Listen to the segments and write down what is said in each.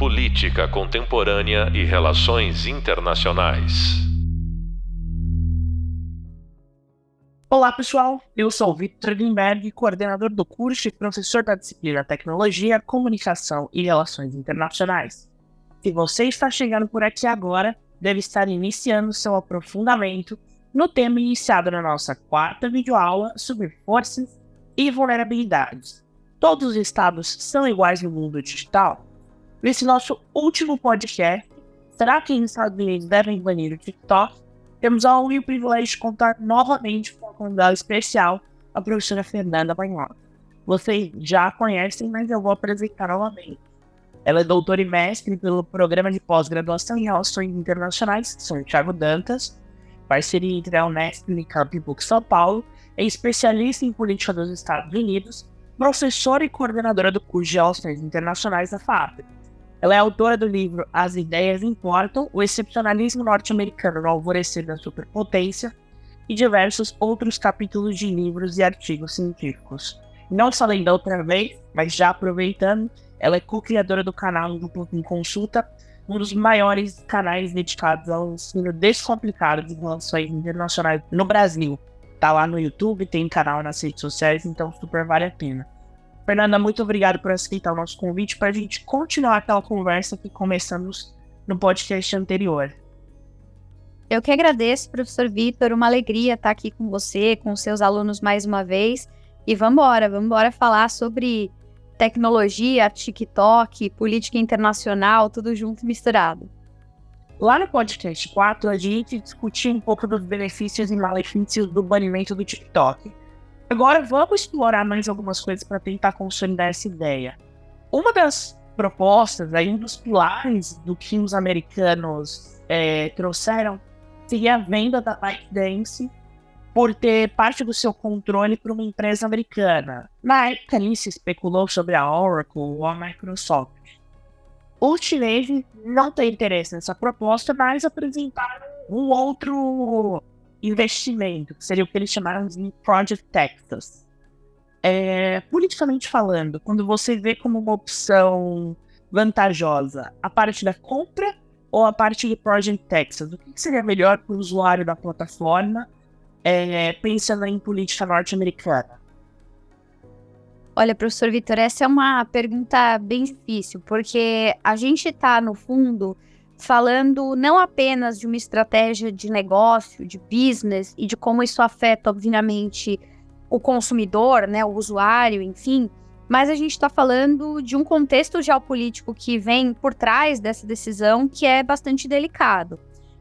Política Contemporânea e Relações Internacionais. Olá, pessoal. Eu sou o Victor Lindberg, coordenador do curso e professor da disciplina Tecnologia, Comunicação e Relações Internacionais. Se você está chegando por aqui agora, deve estar iniciando seu aprofundamento no tema iniciado na nossa quarta videoaula sobre forças e vulnerabilidades. Todos os estados são iguais no mundo digital? Nesse nosso último podcast, será que os Estados Unidos devem banir o TikTok? Temos a honra e o privilégio de contar novamente com uma convidada especial, a professora Fernanda Banhola. Vocês já conhecem, mas eu vou apresentar novamente. Ela é doutora e mestre pelo Programa de Pós-Graduação em Relações Internacionais São Thiago Dantas, parceria entre a Unesp e Unicamp Book São Paulo, é especialista em política dos Estados Unidos, professora e coordenadora do curso de Relações Internacionais da FAP. Ela é autora do livro As Ideias Importam, o excepcionalismo norte-americano no alvorecer da superpotência e diversos outros capítulos de livros e artigos científicos. Não só lendo outra vez, mas já aproveitando, ela é co-criadora do canal Duplo em Consulta, um dos maiores canais dedicados ao ensino descomplicado de relações internacionais no Brasil. Tá lá no YouTube, tem canal nas redes sociais, então super vale a pena. Fernanda, muito obrigado por aceitar o nosso convite para a gente continuar aquela conversa que começamos no podcast anterior. Eu que agradeço, professor Vitor, uma alegria estar aqui com você, com seus alunos mais uma vez. E vamos embora, vamos embora falar sobre tecnologia, TikTok, política internacional, tudo junto e misturado. Lá no podcast 4, a gente discutiu um pouco dos benefícios e malefícios do banimento do TikTok. Agora vamos explorar mais algumas coisas para tentar consolidar essa ideia. Uma das propostas, aí, um dos pilares do que os americanos é, trouxeram seria a venda da ByteDance por ter parte do seu controle para uma empresa americana. Na época ali se especulou sobre a Oracle ou a Microsoft. Os chineses não têm interesse nessa proposta, mas apresentaram um outro investimento, que seria o que eles chamaram de Project Texas. É, politicamente falando, quando você vê como uma opção vantajosa a parte da compra ou a parte de Project Texas, o que seria melhor para o usuário da plataforma é, pensando em política norte-americana? Olha, professor Vitor, essa é uma pergunta bem difícil, porque a gente está, no fundo, falando não apenas de uma estratégia de negócio, de business e de como isso afeta, obviamente, o consumidor, né, o usuário, enfim, mas a gente está falando de um contexto geopolítico que vem por trás dessa decisão que é bastante delicado.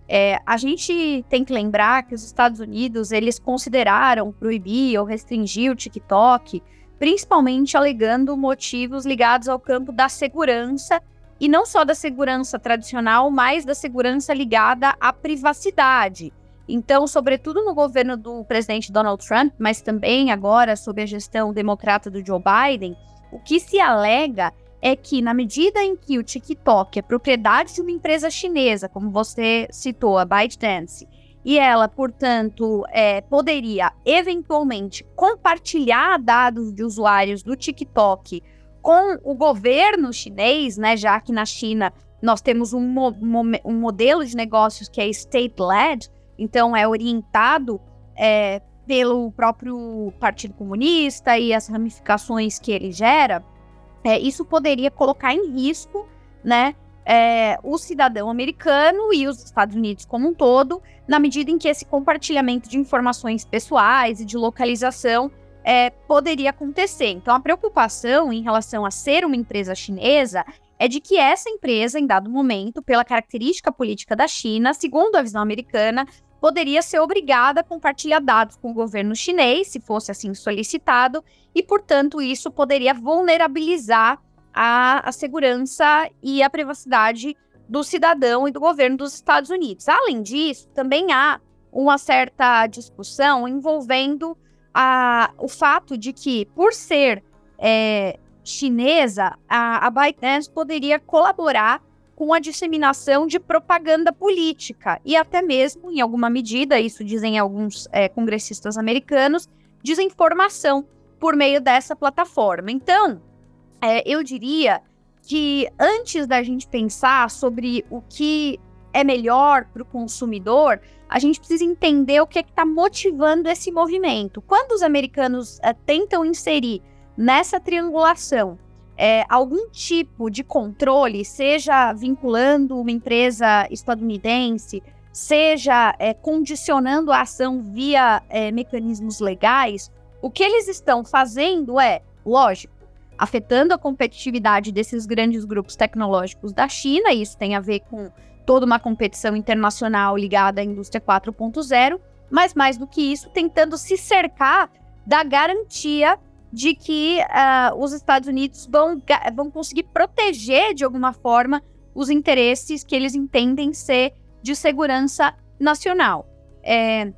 É, a gente tem que lembrar que os Estados Unidos eles consideraram proibir ou restringir o TikTok, principalmente alegando motivos ligados ao campo da segurança e não só da segurança tradicional, mas da segurança ligada à privacidade. Então, sobretudo no governo do presidente Donald Trump, mas também agora sob a gestão democrata do Joe Biden, o que se alega é que, na medida em que o TikTok é propriedade de uma empresa chinesa, como você citou, a ByteDance, e ela, portanto, é, poderia eventualmente compartilhar dados de usuários do TikTok com o governo chinês, né, já que na China nós temos um, mo um modelo de negócios que é state-led, então é orientado é, pelo próprio Partido Comunista e as ramificações que ele gera é, isso poderia colocar em risco, né, é, o cidadão americano e os Estados Unidos como um todo, na medida em que esse compartilhamento de informações pessoais e de localização é, poderia acontecer. Então, a preocupação em relação a ser uma empresa chinesa é de que essa empresa, em dado momento, pela característica política da China, segundo a visão americana, poderia ser obrigada a compartilhar dados com o governo chinês, se fosse assim solicitado, e, portanto, isso poderia vulnerabilizar a, a segurança e a privacidade do cidadão e do governo dos Estados Unidos. Além disso, também há uma certa discussão envolvendo a, o fato de que, por ser é, chinesa, a, a ByteDance poderia colaborar com a disseminação de propaganda política e até mesmo, em alguma medida, isso dizem alguns é, congressistas americanos, desinformação por meio dessa plataforma. Então, é, eu diria que antes da gente pensar sobre o que é melhor para o consumidor, a gente precisa entender o que é está motivando esse movimento. Quando os americanos é, tentam inserir nessa triangulação é, algum tipo de controle, seja vinculando uma empresa estadunidense, seja é, condicionando a ação via mecanismos legais, o que eles estão fazendo é, lógico, afetando a competitividade desses grandes grupos tecnológicos da China, e isso tem a ver com toda uma competição internacional ligada à indústria 4.0, mas mais do que isso, tentando se cercar da garantia de que uh, os Estados Unidos vão, vão conseguir proteger de alguma forma os interesses que eles entendem ser de segurança nacional. É,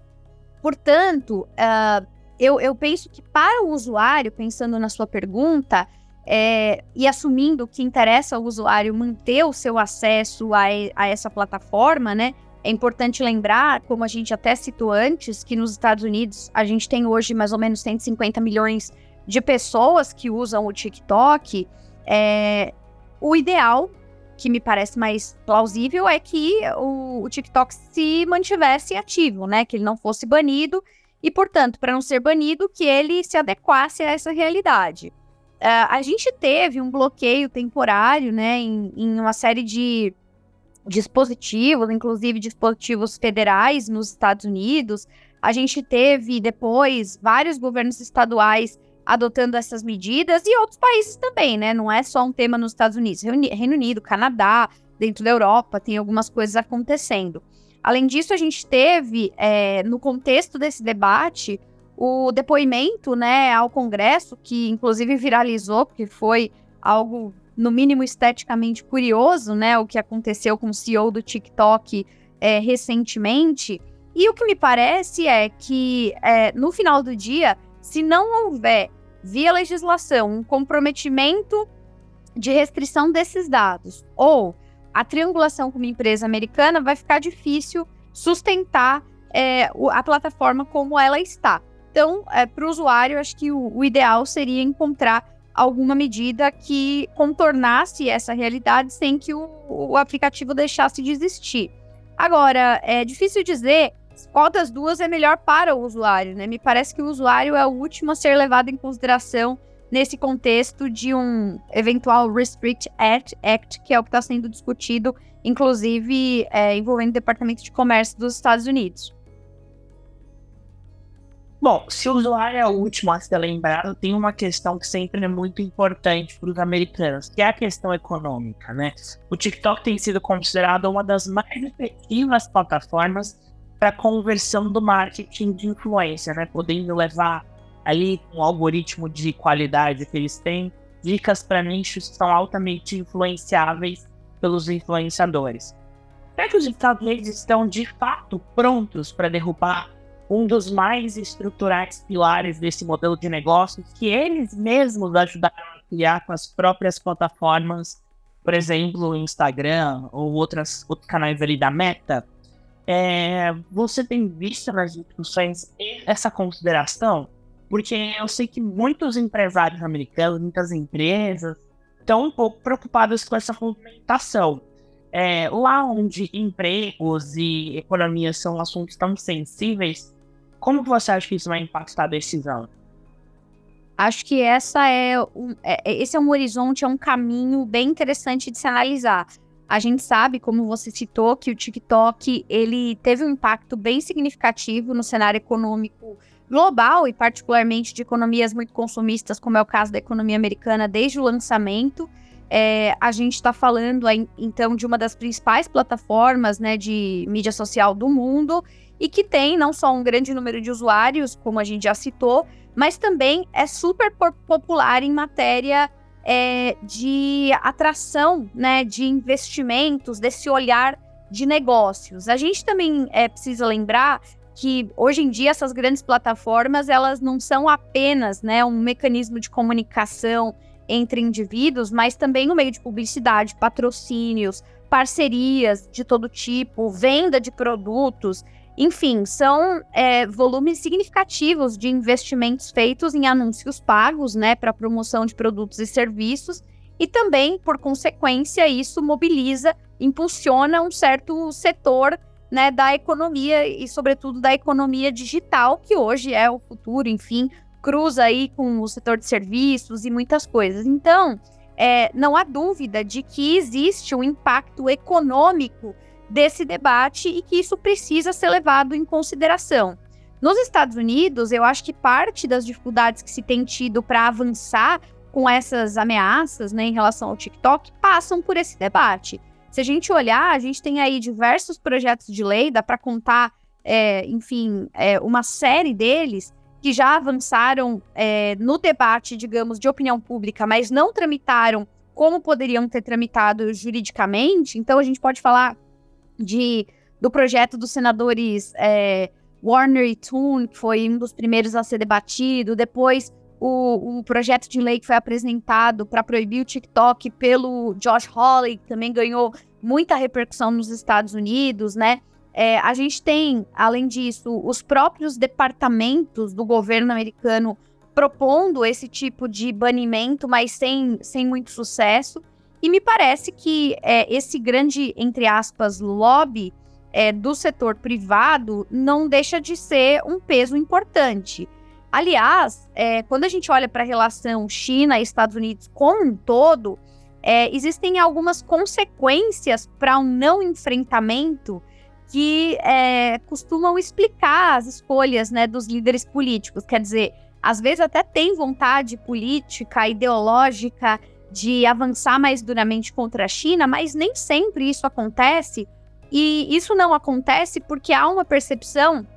portanto, uh, eu, eu penso que para o usuário, pensando na sua pergunta, é, e assumindo que interessa ao usuário manter o seu acesso a, a, essa plataforma, né? É importante lembrar, como a gente até citou antes, que nos Estados Unidos a gente tem hoje mais ou menos 150 milhões de pessoas que usam o TikTok. É, o ideal, que me parece mais plausível, é que o, o TikTok se mantivesse ativo, né? Que ele não fosse banido e, portanto, para não ser banido, que ele se adequasse a essa realidade. Uh, a gente teve um bloqueio temporário, né, em, em, uma série de dispositivos, inclusive dispositivos federais nos Estados Unidos. A gente teve depois vários governos estaduais adotando essas medidas e outros países também, né? Não é só um tema nos Estados Unidos, Reino Unido, Canadá, dentro da Europa, tem algumas coisas acontecendo. Além disso, a gente teve, é, no contexto desse debate, o depoimento né, ao Congresso, que inclusive viralizou, porque foi algo, no mínimo, esteticamente curioso, né? O que aconteceu com o CEO do TikTok é, recentemente. E o que me parece é que, é, no final do dia, se não houver, via legislação, um comprometimento de restrição desses dados, ou a triangulação com uma empresa americana, vai ficar difícil sustentar é, a plataforma como ela está. Então, é, para o usuário, acho que o, o, ideal seria encontrar alguma medida que contornasse essa realidade sem que o, o aplicativo deixasse de existir. Agora, é difícil dizer qual das duas é melhor para o usuário, né? Me parece que o usuário é o último a ser levado em consideração nesse contexto de um eventual Restrict Act, Act que é o que está sendo discutido, inclusive é, envolvendo o Departamento de Comércio dos Estados Unidos. Bom, se o usuário é o último a ser lembrado, tem uma questão que sempre é muito importante para os americanos, que é a questão econômica, né? O TikTok tem sido considerado uma das mais efetivas plataformas para conversão do marketing de influência, né? Podendo levar ali um algoritmo de qualidade que eles têm, dicas para nichos que são altamente influenciáveis pelos influenciadores. Será que os Estados Unidos estão de fato prontos para derrubar um dos mais estruturais pilares desse modelo de negócios que eles mesmos ajudaram a criar com as próprias plataformas, por exemplo, o Instagram ou outras, outros canais ali da Meta? É, você tem visto nas discussões essa consideração? Porque eu sei que muitos empresários americanos, muitas empresas, estão um pouco preocupados com essa movimentação. É, lá onde empregos e economia são assuntos tão sensíveis, como você acha que isso vai impactar a decisão? Acho que essa é, é, é, esse é um horizonte, é um caminho bem interessante de se analisar. A gente sabe, como você citou, que o TikTok ele teve um impacto bem significativo no cenário econômico global e particularmente de economias muito consumistas, como é o caso da economia americana desde o lançamento. É, a gente está falando então de uma das principais plataformas né, de mídia social do mundo e que tem não só um grande número de usuários, como a gente já citou, mas também é super popular em matéria é, de atração né, de investimentos, desse olhar de negócios. A gente também é, precisa lembrar que hoje em dia essas grandes plataformas elas não são apenas né, um mecanismo de comunicação entre indivíduos, mas também um meio de publicidade, patrocínios, parcerias de todo tipo, venda de produtos, enfim, são é, volumes significativos de investimentos feitos em anúncios pagos, né, para promoção de produtos e serviços, e também, por consequência, isso mobiliza, impulsiona um certo setor né, da economia e, sobretudo, da economia digital, que hoje é o futuro, enfim, cruza aí com o setor de serviços e muitas coisas. Então, é, não há dúvida de que existe um impacto econômico desse debate e que isso precisa ser levado em consideração. Nos Estados Unidos, eu acho que parte das dificuldades que se tem tido para avançar com essas ameaças né, em relação ao TikTok passam por esse debate. Se a gente olhar, a gente tem aí diversos projetos de lei, dá para contar, é, enfim, é, uma série deles que já avançaram é, no debate, digamos, de opinião pública, mas não tramitaram como poderiam ter tramitado juridicamente. Então, a gente pode falar de, do projeto dos senadores é, Warner e Toon, que foi um dos primeiros a ser debatido, depois o, o projeto de lei que foi apresentado para proibir o TikTok pelo Josh Hawley, que também ganhou muita repercussão nos Estados Unidos, né? É, a gente tem, além disso, os próprios departamentos do governo americano propondo esse tipo de banimento, mas sem, sem muito sucesso. E me parece que é, esse grande, entre aspas, lobby é, do setor privado não deixa de ser um peso importante. Aliás, é, quando a gente olha para a relação China Estados Unidos como um todo, é, existem algumas consequências para um não enfrentamento que é, costumam explicar as escolhas né, dos líderes políticos. Quer dizer, às vezes até tem vontade política, ideológica de avançar mais duramente contra a China, mas nem sempre isso acontece. E isso não acontece porque há uma percepção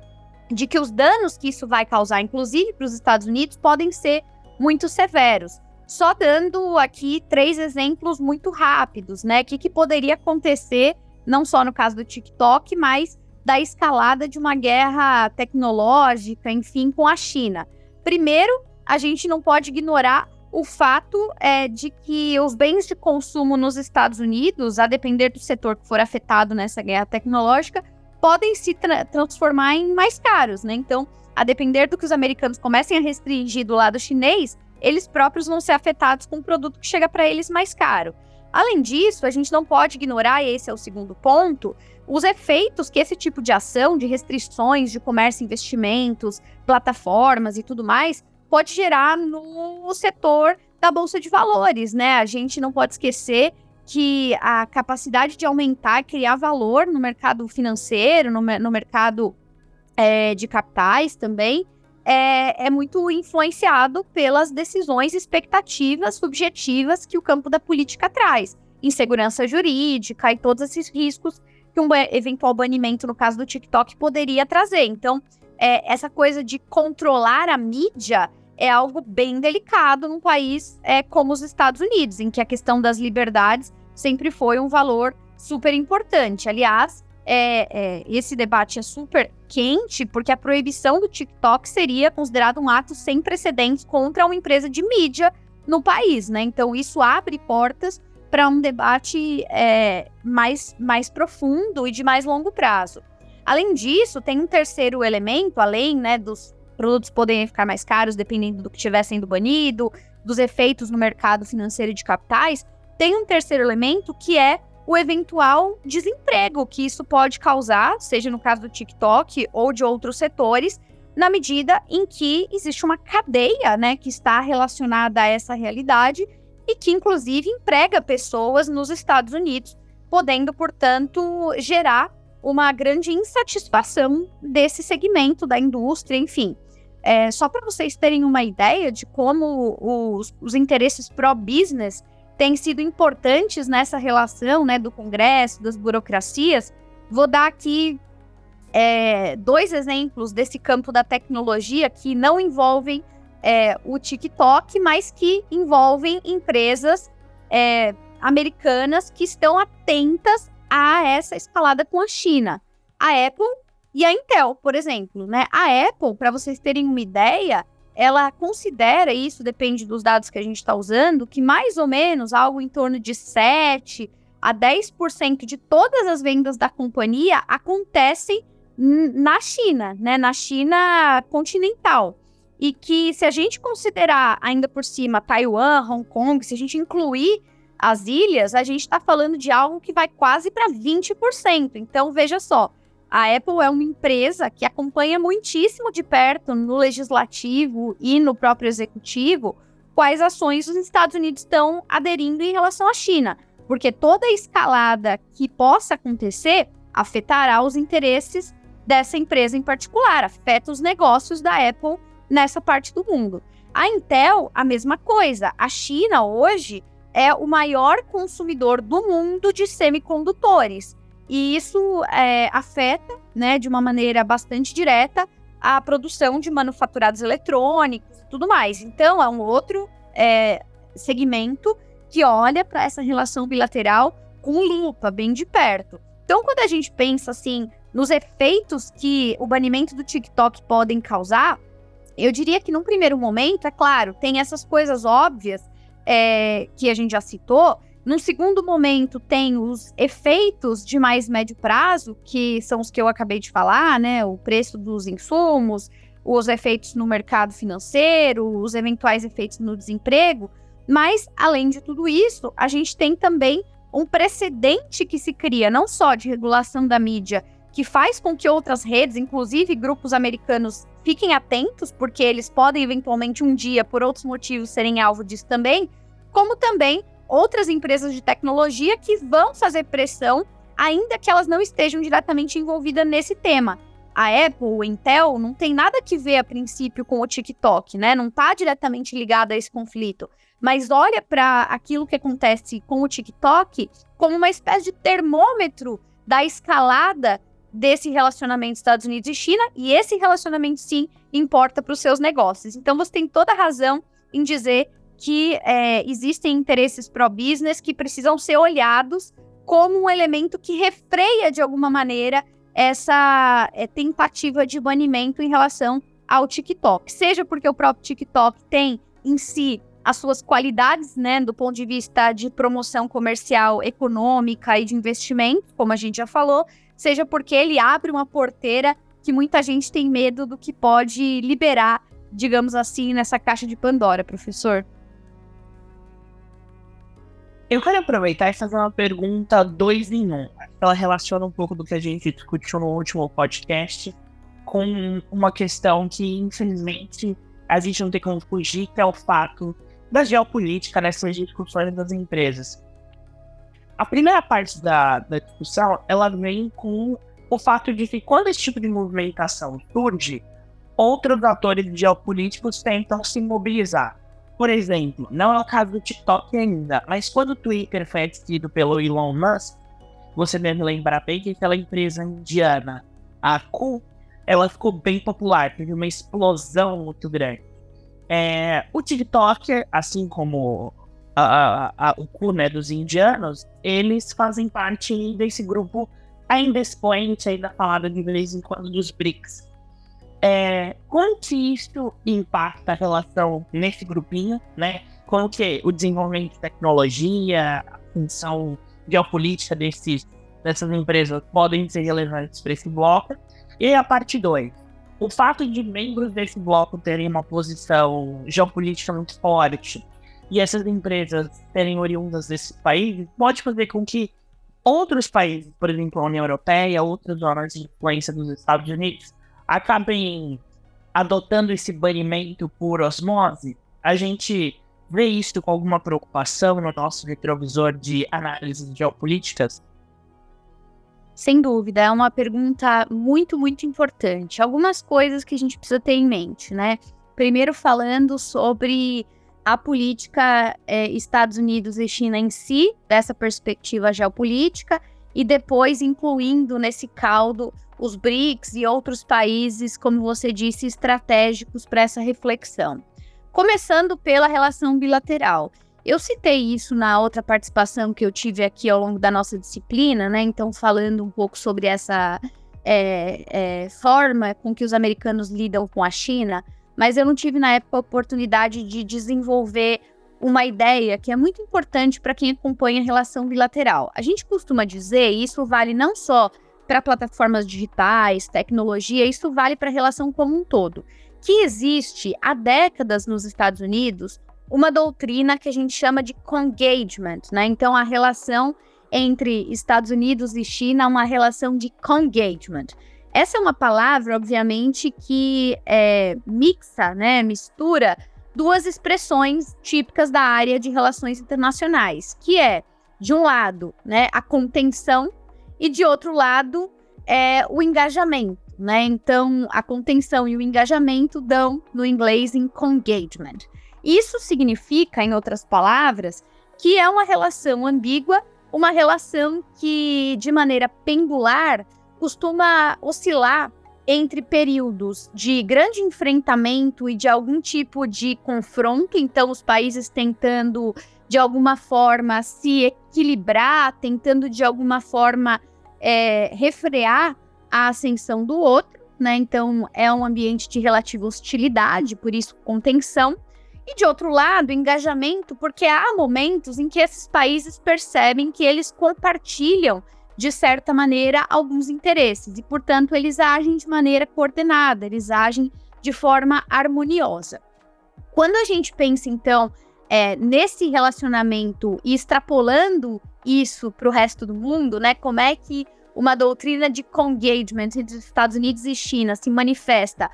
de que os danos que isso vai causar, inclusive para os Estados Unidos, podem ser muito severos. Só dando aqui três exemplos muito rápidos, né? O que, que poderia acontecer, não só no caso do TikTok, mas da escalada de uma guerra tecnológica, enfim, com a China. Primeiro, a gente não pode ignorar o fato é, de que os bens de consumo nos Estados Unidos, a depender do setor que for afetado nessa guerra tecnológica, podem se tra transformar em mais caros, né? Então, a depender do que os americanos comecem a restringir do lado chinês, eles próprios vão ser afetados com um produto que chega para eles mais caro. Além disso, a gente não pode ignorar, e esse é o segundo ponto, os efeitos que esse tipo de ação, de restrições de comércio investimentos, plataformas e tudo mais, pode gerar no setor da bolsa de valores, né? A gente não pode esquecer que a capacidade de aumentar, criar valor no mercado financeiro, no, no mercado é, de capitais também, é, é, muito influenciado pelas decisões expectativas subjetivas que o campo da política traz. Insegurança jurídica e todos esses riscos que um eventual banimento, no caso do TikTok, poderia trazer. Então, é, essa coisa de controlar a mídia é algo bem delicado num país é, como os Estados Unidos, em que a questão das liberdades sempre foi um valor super importante. Aliás, é, é, esse debate é super quente porque a proibição do TikTok seria considerado um ato sem precedentes contra uma empresa de mídia no país, né? Então isso abre portas para um debate é, mais, mais profundo e de mais longo prazo. Além disso, tem um terceiro elemento, além né, dos produtos poderem ficar mais caros dependendo do que estiver sendo banido, dos efeitos no mercado financeiro de capitais, tem um terceiro elemento que é o eventual desemprego que isso pode causar, seja no caso do TikTok ou de outros setores, na medida em que existe uma cadeia, né, que está relacionada a essa realidade e que inclusive emprega pessoas nos Estados Unidos, podendo, portanto, gerar uma grande insatisfação desse segmento da indústria, enfim. É, só para vocês terem uma ideia de como os, os interesses pró-business têm sido importantes nessa relação né, do Congresso, das burocracias, vou dar aqui é, dois exemplos desse campo da tecnologia que não envolvem é, o TikTok, mas que envolvem empresas é, americanas que estão atentas a essa escalada com a China. A Apple e a Intel, por exemplo, né? A Apple, para vocês terem uma ideia, ela considera isso, depende dos dados que a gente está usando, que mais ou menos algo em torno de 7 a 10% de todas as vendas da companhia acontecem na China, né? Na China continental. E que se a gente considerar ainda por cima Taiwan, Hong Kong, se a gente incluir as ilhas, a gente está falando de algo que vai quase para 20%. Então, veja só, a Apple é uma empresa que acompanha muitíssimo de perto no legislativo e no próprio executivo quais ações os Estados Unidos estão aderindo em relação à China, porque toda escalada que possa acontecer afetará os interesses dessa empresa em particular, afeta os negócios da Apple nessa parte do mundo. A Intel, a mesma coisa. A China hoje é o maior consumidor do mundo de semicondutores. E isso é, afeta, né, de uma maneira bastante direta, a produção de manufaturados eletrônicos e tudo mais. Então, é um outro é, segmento que olha para essa relação bilateral com lupa, bem de perto. Então, quando a gente pensa assim nos efeitos que o banimento do TikTok podem causar, eu diria que num primeiro momento, é claro, tem essas coisas óbvias é, que a gente já citou, num segundo momento, tem os efeitos de mais médio prazo, que são os que eu acabei de falar, né? O preço dos insumos, os efeitos no mercado financeiro, os eventuais efeitos no desemprego. Mas, além de tudo isso, a gente tem também um precedente que se cria, não só de regulação da mídia, que faz com que outras redes, inclusive grupos americanos, fiquem atentos, porque eles podem eventualmente um dia, por outros motivos, serem alvo disso também, como também outras empresas de tecnologia que vão fazer pressão, ainda que elas não estejam diretamente envolvidas nesse tema. A Apple, o Intel, não tem nada que ver a princípio com o TikTok, né? Não está diretamente ligado a esse conflito. Mas olha para aquilo que acontece com o TikTok como uma espécie de termômetro da escalada desse relacionamento Estados Unidos e China, e esse relacionamento sim importa para os seus negócios. Então você tem toda a razão em dizer que é, existem interesses pró-business que precisam ser olhados como um elemento que refreia de alguma maneira essa é, tentativa de banimento em relação ao TikTok. Seja porque o próprio TikTok tem em si as suas qualidades, né, do ponto de vista de promoção comercial, econômica e de investimento, como a gente já falou, seja porque ele abre uma porteira que muita gente tem medo do que pode liberar, digamos assim, nessa caixa de Pandora, professor. Eu quero aproveitar e fazer uma pergunta dois em um. Ela relaciona um pouco do que a gente discutiu no último podcast com uma questão que, infelizmente, a gente não tem como fugir, que é o fato da geopolítica nessas discussões das empresas. A primeira parte da, da discussão, ela vem com o fato de que quando esse tipo de movimentação surge, outros atores geopolíticos tentam se mobilizar. Por exemplo, não é o caso do TikTok ainda, mas quando o Twitter foi adquirido pelo Elon Musk, você deve lembrar bem que aquela empresa indiana, a Ku, ela ficou bem popular, teve uma explosão muito grande. É, o TikTok, assim como a, a, a, o Ku né, dos indianos, eles fazem parte desse grupo ainda expoente, ainda falado de vez em quando dos BRICS. É, como que isso impacta a relação nesse grupinho, né? Como que o desenvolvimento de tecnologia, a função geopolítica desses, dessas empresas podem ser relevantes para esse bloco? E a parte 2. O fato de membros desse bloco terem uma posição geopolítica muito forte e essas empresas serem oriundas desses países pode fazer com que outros países, por exemplo, a União Europeia, outras zonas de influência dos Estados Unidos, acabem adotando esse banimento por osmose, a gente vê isso com alguma preocupação no nosso retrovisor de análises geopolíticas? Sem dúvida, é uma pergunta muito, muito importante. Algumas coisas que a gente precisa ter em mente, né? Primeiro, falando sobre a política é, Estados Unidos e China em si, dessa perspectiva geopolítica, e depois incluindo nesse caldo os BRICS e outros países, como você disse, estratégicos para essa reflexão. Começando pela relação bilateral. Eu citei isso na outra participação que eu tive aqui ao longo da nossa disciplina, né? Então, falando um pouco sobre essa é, é, forma com que os americanos lidam com a China, mas eu não tive na época a oportunidade de desenvolver uma ideia que é muito importante para quem acompanha a relação bilateral. A gente costuma dizer, e isso vale não só para plataformas digitais, tecnologia, isso vale para a relação como um todo, que existe há décadas nos Estados Unidos uma doutrina que a gente chama de congagement, né? Então, a relação entre Estados Unidos e China é uma relação de congagement. Essa é uma palavra, obviamente, que é, mixa, né, mistura duas expressões típicas da área de relações internacionais, que é, de um lado, né, a contenção e de outro lado, é o engajamento, né? Então, a contenção e o engajamento dão no inglês em congagement. Isso significa, em outras palavras, que é uma relação ambígua, uma relação que, de maneira pendular, costuma oscilar entre períodos de grande enfrentamento e de algum tipo de confronto, então os países tentando de alguma forma se equilibrar, tentando de alguma forma é, refrear a ascensão do outro, né? Então é um ambiente de relativa hostilidade, por isso contenção. E de outro lado, engajamento, porque há momentos em que esses países percebem que eles compartilham, de certa maneira, alguns interesses e, portanto, eles agem de maneira coordenada, eles agem de forma harmoniosa. Quando a gente pensa, então, é, nesse relacionamento e extrapolando isso para o resto do mundo, né? Como é que uma doutrina de congagement entre Estados Unidos e China se manifesta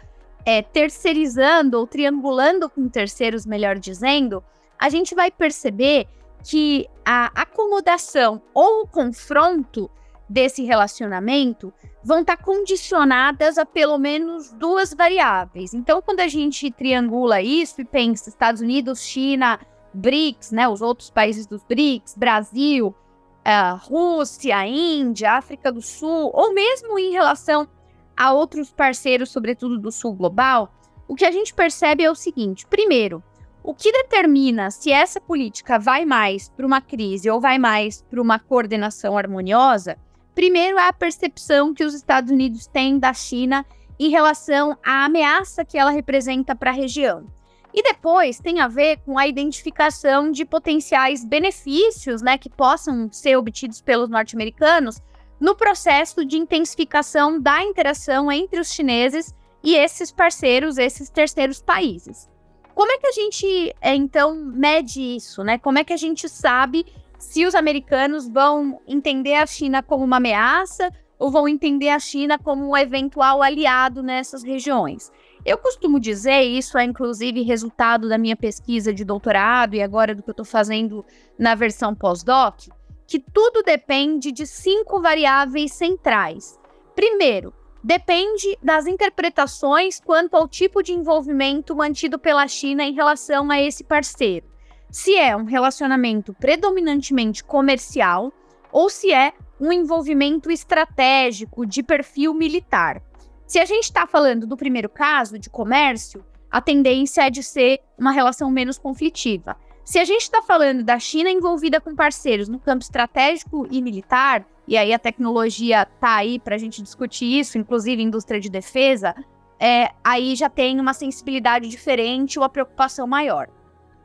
é, terceirizando ou triangulando com terceiros, melhor dizendo, a gente vai perceber que a acomodação ou o confronto desse relacionamento vão estar condicionadas a pelo menos duas variáveis. Então, quando a gente triangula isso e pensa Estados Unidos, China, BRICS, né, os outros países dos BRICS, Brasil, uh, Rússia, Índia, África do Sul, ou mesmo em relação a outros parceiros, sobretudo do Sul global, o que a gente percebe é o seguinte: primeiro, o que determina se essa política vai mais para uma crise ou vai mais para uma coordenação harmoniosa Primeiro é a percepção que os Estados Unidos têm da China em relação à ameaça que ela representa para a região. E depois tem a ver com a identificação de potenciais benefícios né, que possam ser obtidos pelos norte-americanos no processo de intensificação da interação entre os chineses e esses parceiros, esses terceiros países. Como é que a gente, é, então, mede isso? Né? Como é que a gente sabe se os americanos vão entender a China como uma ameaça ou vão entender a China como um eventual aliado nessas regiões. Eu costumo dizer, isso é inclusive resultado da minha pesquisa de doutorado e agora do que eu estou fazendo na versão pós-doc, que tudo depende de cinco variáveis centrais. Primeiro, depende das interpretações quanto ao tipo de envolvimento mantido pela China em relação a esse parceiro se é um relacionamento predominantemente comercial ou se é um envolvimento estratégico de perfil militar. Se a gente está falando do primeiro caso, de comércio, a tendência é de ser uma relação menos conflitiva. Se a gente está falando da China envolvida com parceiros no campo estratégico e militar, e aí a tecnologia está aí para a gente discutir isso, inclusive indústria de defesa, é, aí já tem uma sensibilidade diferente ou a preocupação maior.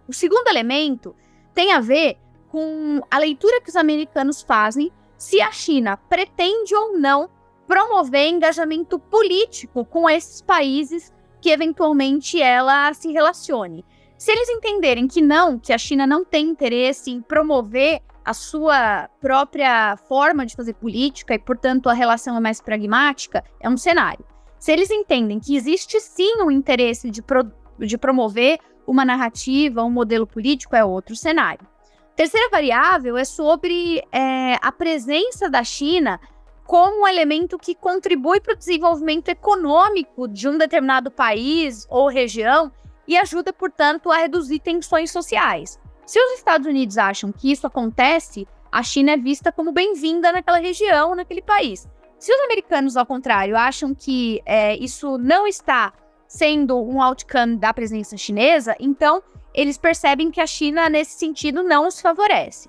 O segundo elemento tem a ver com a leitura que os americanos fazem se a China pretende ou não promover engajamento político com esses países que eventualmente ela se relacione. Se eles entenderem que não, que a China não tem interesse em promover a sua própria forma de fazer política e, portanto, a relação é mais pragmática, é um cenário. Se eles entendem que existe sim um interesse de, pro, de promover uma narrativa, um modelo político é outro cenário. Terceira variável é sobre é, a presença da China como um elemento que contribui para o desenvolvimento econômico de um determinado país ou região e ajuda, portanto, a reduzir tensões sociais. Se os Estados Unidos acham que isso acontece, a China é vista como bem-vinda naquela região, naquele país. Se os americanos, ao contrário, acham que é, isso não está sendo um outcome da presença chinesa, então eles percebem que a China, nesse sentido, não os favorece.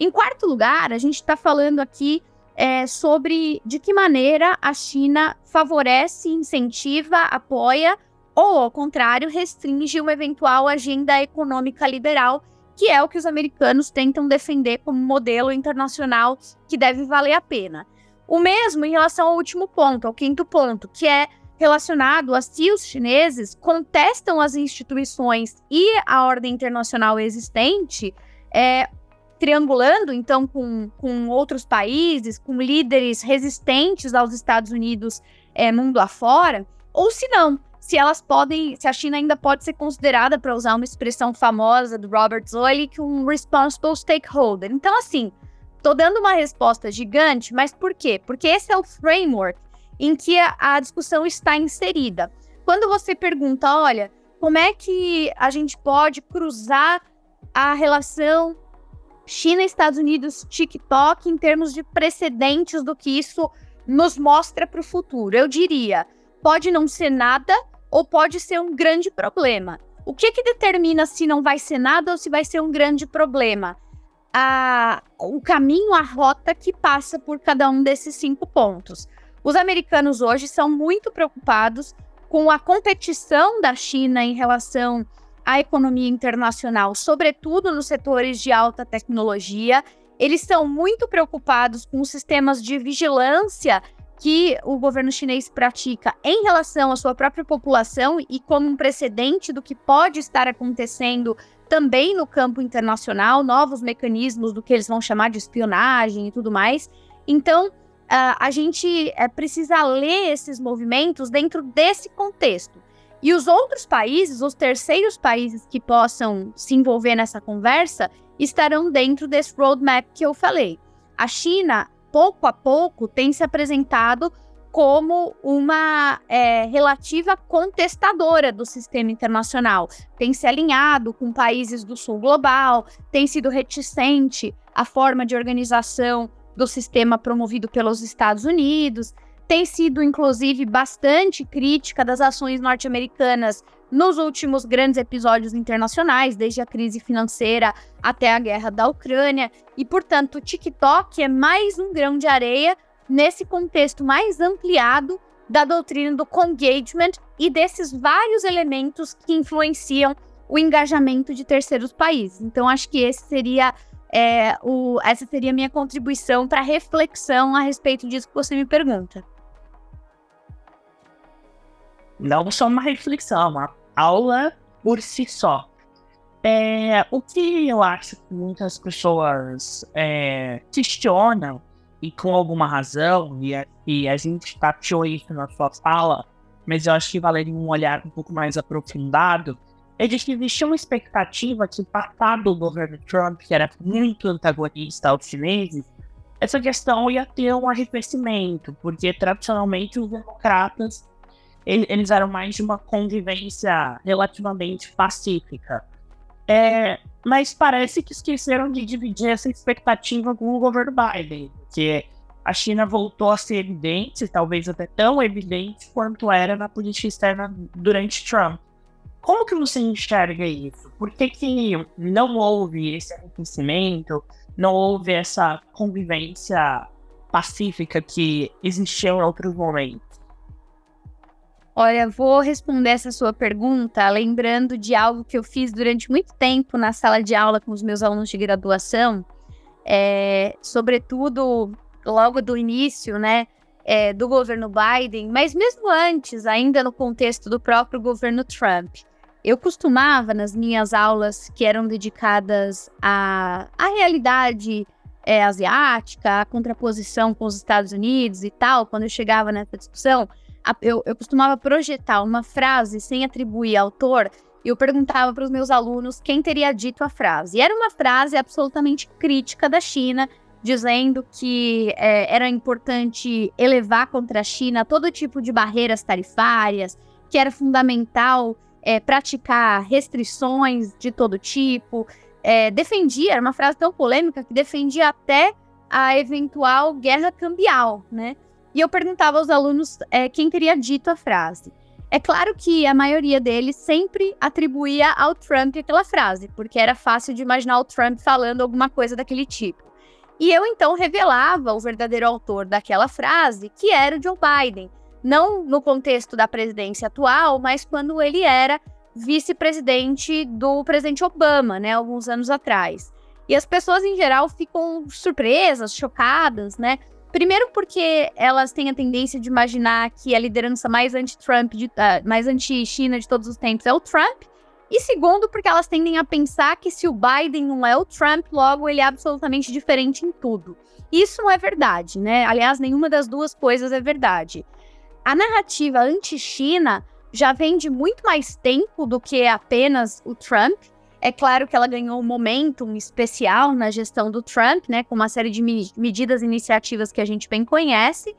Em quarto lugar, a gente está falando aqui é, sobre de que maneira a China favorece, incentiva, apoia ou, ao contrário, restringe uma eventual agenda econômica liberal, que é o que os americanos tentam defender como modelo internacional que deve valer a pena. O mesmo em relação ao último ponto, ao quinto ponto, que é relacionado a se os chineses contestam as instituições e a ordem internacional existente, é, triangulando então com, com outros países, com líderes resistentes aos Estados Unidos é, mundo afora, ou se não, se elas podem, se a China ainda pode ser considerada, para usar uma expressão famosa do Robert Zoellick, um responsible stakeholder. Então, assim, tô dando uma resposta gigante, mas por quê? Porque esse é o framework em que a, discussão está inserida. Quando você pergunta, olha, como é que a gente pode cruzar a relação China, Estados Unidos, TikTok em termos de precedentes do que isso nos mostra para o futuro? Eu diria, pode não ser nada ou pode ser um grande problema. O que que determina se não vai ser nada ou se vai ser um grande problema? A, o caminho, a rota que passa por cada um desses cinco pontos. Os americanos hoje são muito preocupados com a competição da China em relação à economia internacional, sobretudo nos setores de alta tecnologia. Eles são muito preocupados com os sistemas de vigilância que o governo chinês pratica em relação à sua própria população e como um precedente do que pode estar acontecendo também no campo internacional, novos mecanismos do que eles vão chamar de espionagem e tudo mais. Então, uh, a gente uh, precisa ler esses movimentos dentro desse contexto. E os outros países, os terceiros países que possam se envolver nessa conversa, estarão dentro desse roadmap que eu falei. A China pouco a pouco, tem se apresentado como uma é, relativa contestadora do sistema internacional. Tem se alinhado com países do sul global, tem sido reticente à forma de organização do sistema promovido pelos Estados Unidos, tem sido, inclusive, bastante crítica das ações norte-americanas nos últimos grandes episódios internacionais, desde a crise financeira até a guerra da Ucrânia. E, portanto, o TikTok é mais um grão de areia nesse contexto mais ampliado da doutrina do engagement e desses vários elementos que influenciam o engajamento de terceiros países. Então, acho que esse seria é, o, essa seria a minha contribuição para reflexão a respeito disso que você me pergunta. Não só uma reflexão, uma aula por si só. É, o que eu acho que muitas pessoas é, questionam, e com alguma razão, e, a, e a gente tateou isso na sua fala, mas eu acho que valeria um olhar um pouco mais aprofundado, é de que existia uma expectativa que, passado o governo Trump, que era muito antagonista aos chineses, essa questão ia ter um arrefecimento, porque tradicionalmente os democratas eles eram mais de uma convivência relativamente pacífica. É, mas parece que esqueceram de dividir essa expectativa com o governo Biden, que a China voltou a ser evidente, talvez até tão evidente quanto era na política externa durante Trump. Como que você enxerga isso? Por que, que não houve esse arrefecimento, não houve essa convivência pacífica que existia em outros momentos? Olha, vou responder essa sua pergunta lembrando de algo que eu fiz durante muito tempo na sala de aula com os meus alunos de graduação, é, sobretudo logo do início, né, é, do governo Biden, mas mesmo antes, ainda no contexto do próprio governo Trump. Eu costumava, nas minhas aulas que eram dedicadas à, à realidade é, asiática, à contraposição com os Estados Unidos e tal, quando eu chegava nessa discussão, eu, eu costumava projetar uma frase sem atribuir autor e eu perguntava para os meus alunos quem teria dito a frase. E era uma frase absolutamente crítica da China, dizendo que é, era importante elevar contra a China todo tipo de barreiras tarifárias, que era fundamental é, praticar restrições de todo tipo. É, defendia, era uma frase tão polêmica que defendia até a eventual guerra cambial, né? E eu perguntava aos alunos é, quem teria dito a frase. É claro que a maioria deles sempre atribuía ao Trump aquela frase, porque era fácil de imaginar o Trump falando alguma coisa daquele tipo. E eu então revelava o verdadeiro autor daquela frase, que era o Joe Biden. Não no contexto da presidência atual, mas quando ele era vice-presidente do presidente Obama, né, alguns anos atrás. E as pessoas em geral ficam surpresas, chocadas, né, Primeiro porque elas têm a tendência de imaginar que a liderança mais anti-Trump, uh, mais anti-China de todos os tempos é o Trump. E segundo, porque elas tendem a pensar que se o Biden não é o Trump, logo ele é absolutamente diferente em tudo. Isso não é verdade, né? Aliás, nenhuma das duas coisas é verdade. A narrativa anti-China já vem de muito mais tempo do que apenas o Trump. É claro que ela ganhou um momentum especial na gestão do Trump, né, com uma série de me medidas e iniciativas que a gente bem conhece.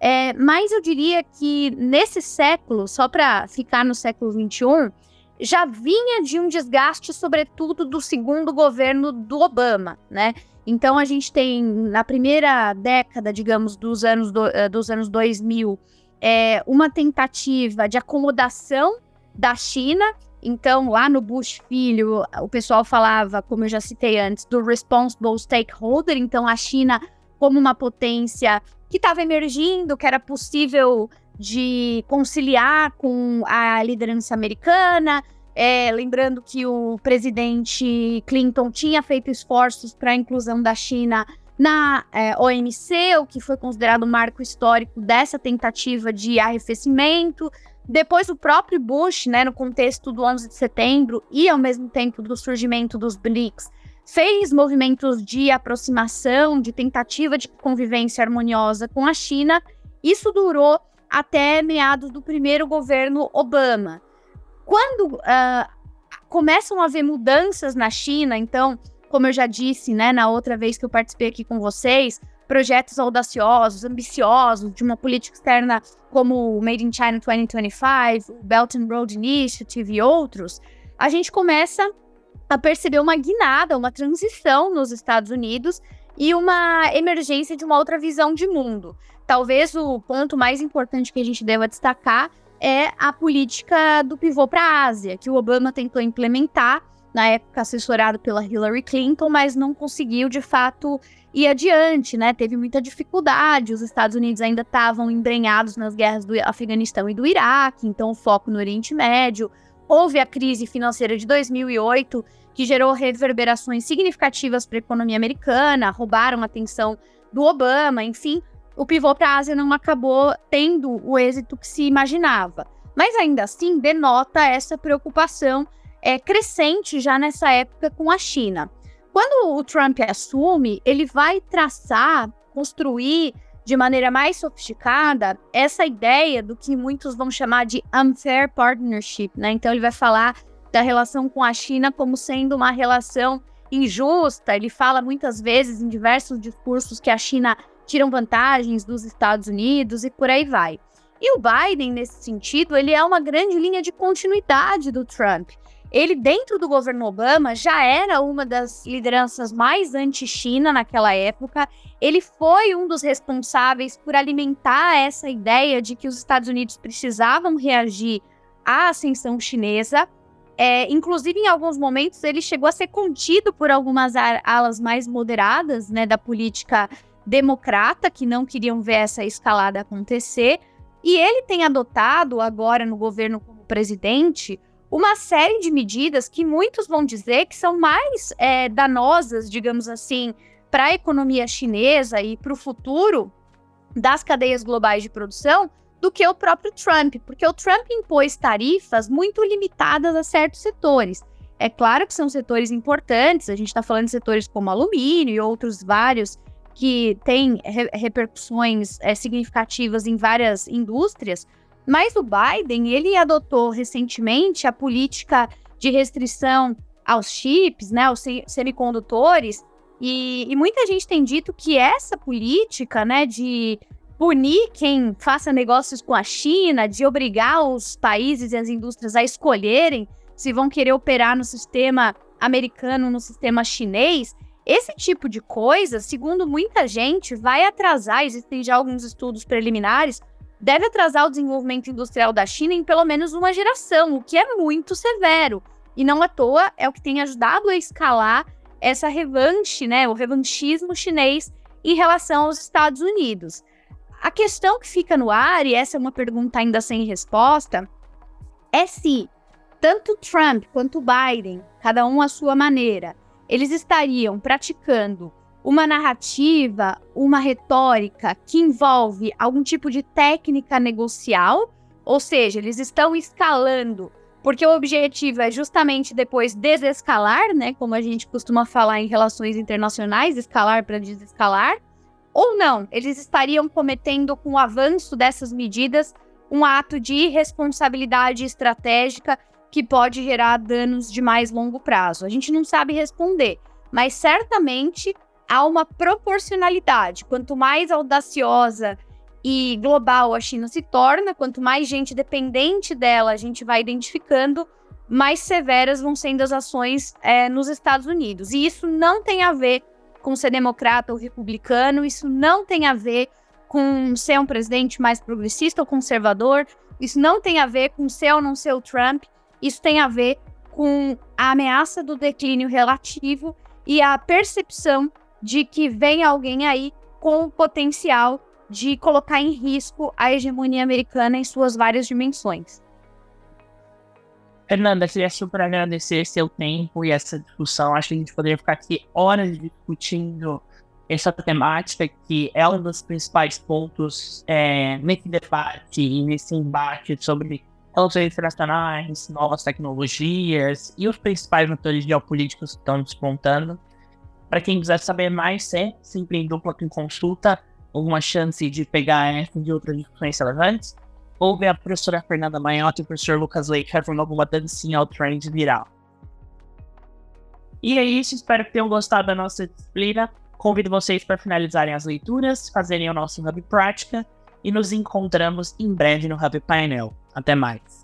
É, mas eu diria que nesse século, só para ficar no século XXI, já vinha de um desgaste, sobretudo, do segundo governo do Obama, né? Então a gente tem na primeira década, digamos, dos anos, do, uh, dos anos 2000, é, uma tentativa de acomodação da China. Então, lá no Bush Filho, o pessoal falava, como eu já citei antes, do responsible stakeholder. Então, a China como uma potência que estava emergindo, que era possível de conciliar com a liderança americana. É, lembrando que o presidente Clinton tinha feito esforços para a inclusão da China na é, OMC, o que foi considerado um marco histórico dessa tentativa de arrefecimento. Depois, o próprio Bush, né, no contexto do 11 de setembro e ao mesmo tempo do surgimento dos BRICS, fez movimentos de aproximação, de tentativa de convivência harmoniosa com a China. Isso durou até meados do primeiro governo Obama. Quando uh, começam a haver mudanças na China, então, como eu já disse, né, na outra vez que eu participei aqui com vocês, projetos audaciosos, ambiciosos, de uma política externa como o Made in China 2025, o Belt and Road Initiative e outros, a gente começa a perceber uma guinada, uma transição nos Estados Unidos e uma emergência de uma outra visão de mundo. Talvez o ponto mais importante que a gente deva destacar é a política do pivô para a Ásia, que o Obama tentou implementar, na época assessorado pela Hillary Clinton, mas não conseguiu de fato ir adiante, né? Teve muita dificuldade, os Estados Unidos ainda estavam embrenhados nas guerras do Afeganistão e do Iraque, então o foco no Oriente Médio. Houve a crise financeira de 2008, que gerou reverberações significativas para a economia americana, roubaram a atenção do Obama, enfim, o pivô para a Ásia não acabou tendo o êxito que se imaginava. Mas ainda assim denota essa preocupação é, crescente já nessa época com a China. Quando o Trump assume, ele vai traçar, construir de maneira mais sofisticada essa ideia do que muitos vão chamar de unfair partnership, né? Então ele vai falar da relação com a China como sendo uma relação injusta. Ele fala muitas vezes em diversos discursos que a China tiram vantagens dos Estados Unidos e por aí vai. E o Biden, nesse sentido, ele é uma grande linha de continuidade do Trump. Ele, dentro do governo Obama, já era uma das lideranças mais anti-China naquela época. Ele foi um dos responsáveis por alimentar essa ideia de que os Estados Unidos precisavam reagir à ascensão chinesa. É, inclusive, em alguns momentos, ele chegou a ser contido por algumas alas mais moderadas né, da política democrata, que não queriam ver essa escalada acontecer. E ele tem adotado, agora no governo como presidente, uma série de medidas que muitos vão dizer que são mais é, danosas, digamos assim, para a economia chinesa e para o futuro das cadeias globais de produção do que o próprio Trump, porque o Trump impôs tarifas muito limitadas a certos setores. É claro que são setores importantes, a gente está falando de setores como alumínio e outros vários que têm re repercussões é, significativas em várias indústrias, mas o Biden, ele adotou recentemente a política de restrição aos chips, né, aos semicondutores, e, e, muita gente tem dito que essa política, né, de punir quem faça negócios com a China, de obrigar os países e as indústrias a escolherem se vão querer operar no sistema americano, no sistema chinês, esse tipo de coisa, segundo muita gente, vai atrasar, existem já alguns estudos preliminares, deve atrasar o desenvolvimento industrial da China em pelo menos uma geração, o que é muito severo. E não à toa é o que tem ajudado a escalar essa revanche, né, o revanchismo chinês em relação aos Estados Unidos. A questão que fica no ar, e essa é uma pergunta ainda sem resposta, é se tanto Trump quanto Biden, cada um à sua maneira, eles estariam praticando uma narrativa, uma retórica que envolve algum tipo de técnica negocial, ou seja, eles estão escalando, porque o objetivo é justamente depois desescalar, né, como a gente costuma falar em relações internacionais, escalar para desescalar, ou não, eles estariam cometendo com o avanço dessas medidas um ato de irresponsabilidade estratégica que pode gerar danos de mais longo prazo. A gente não sabe responder, mas certamente há uma proporcionalidade. Quanto mais audaciosa e global a China se torna, quanto mais gente dependente dela a gente vai identificando, mais severas vão sendo as ações é, nos Estados Unidos. E isso não tem a ver com ser democrata ou republicano, isso não tem a ver com ser um presidente mais progressista ou conservador, isso não tem a ver com ser ou não ser o Trump, isso tem a ver com a ameaça do declínio relativo e a percepção de que vem alguém aí com o potencial de colocar em risco a hegemonia americana em suas várias dimensões. Fernanda, queria super agradecer seu tempo e essa discussão. Acho que a gente poderia ficar aqui horas discutindo essa temática, que é um dos principais pontos é, nesse debate e nesse embate sobre relações internacionais, novas tecnologias e os principais motores geopolíticos que estão despontando. Para quem quiser saber mais, é sempre em dupla com consulta, alguma chance de pegar essa de outras discussões relevantes, ou ver a professora Fernanda Maiotti e o professor Lucas Leite fazendo alguma dancinha ao trend viral. E é isso, espero que tenham gostado da nossa disciplina. Convido vocês para finalizarem as leituras, fazerem o nosso Hub Prática e nos encontramos em breve no Hub Painel. Até mais!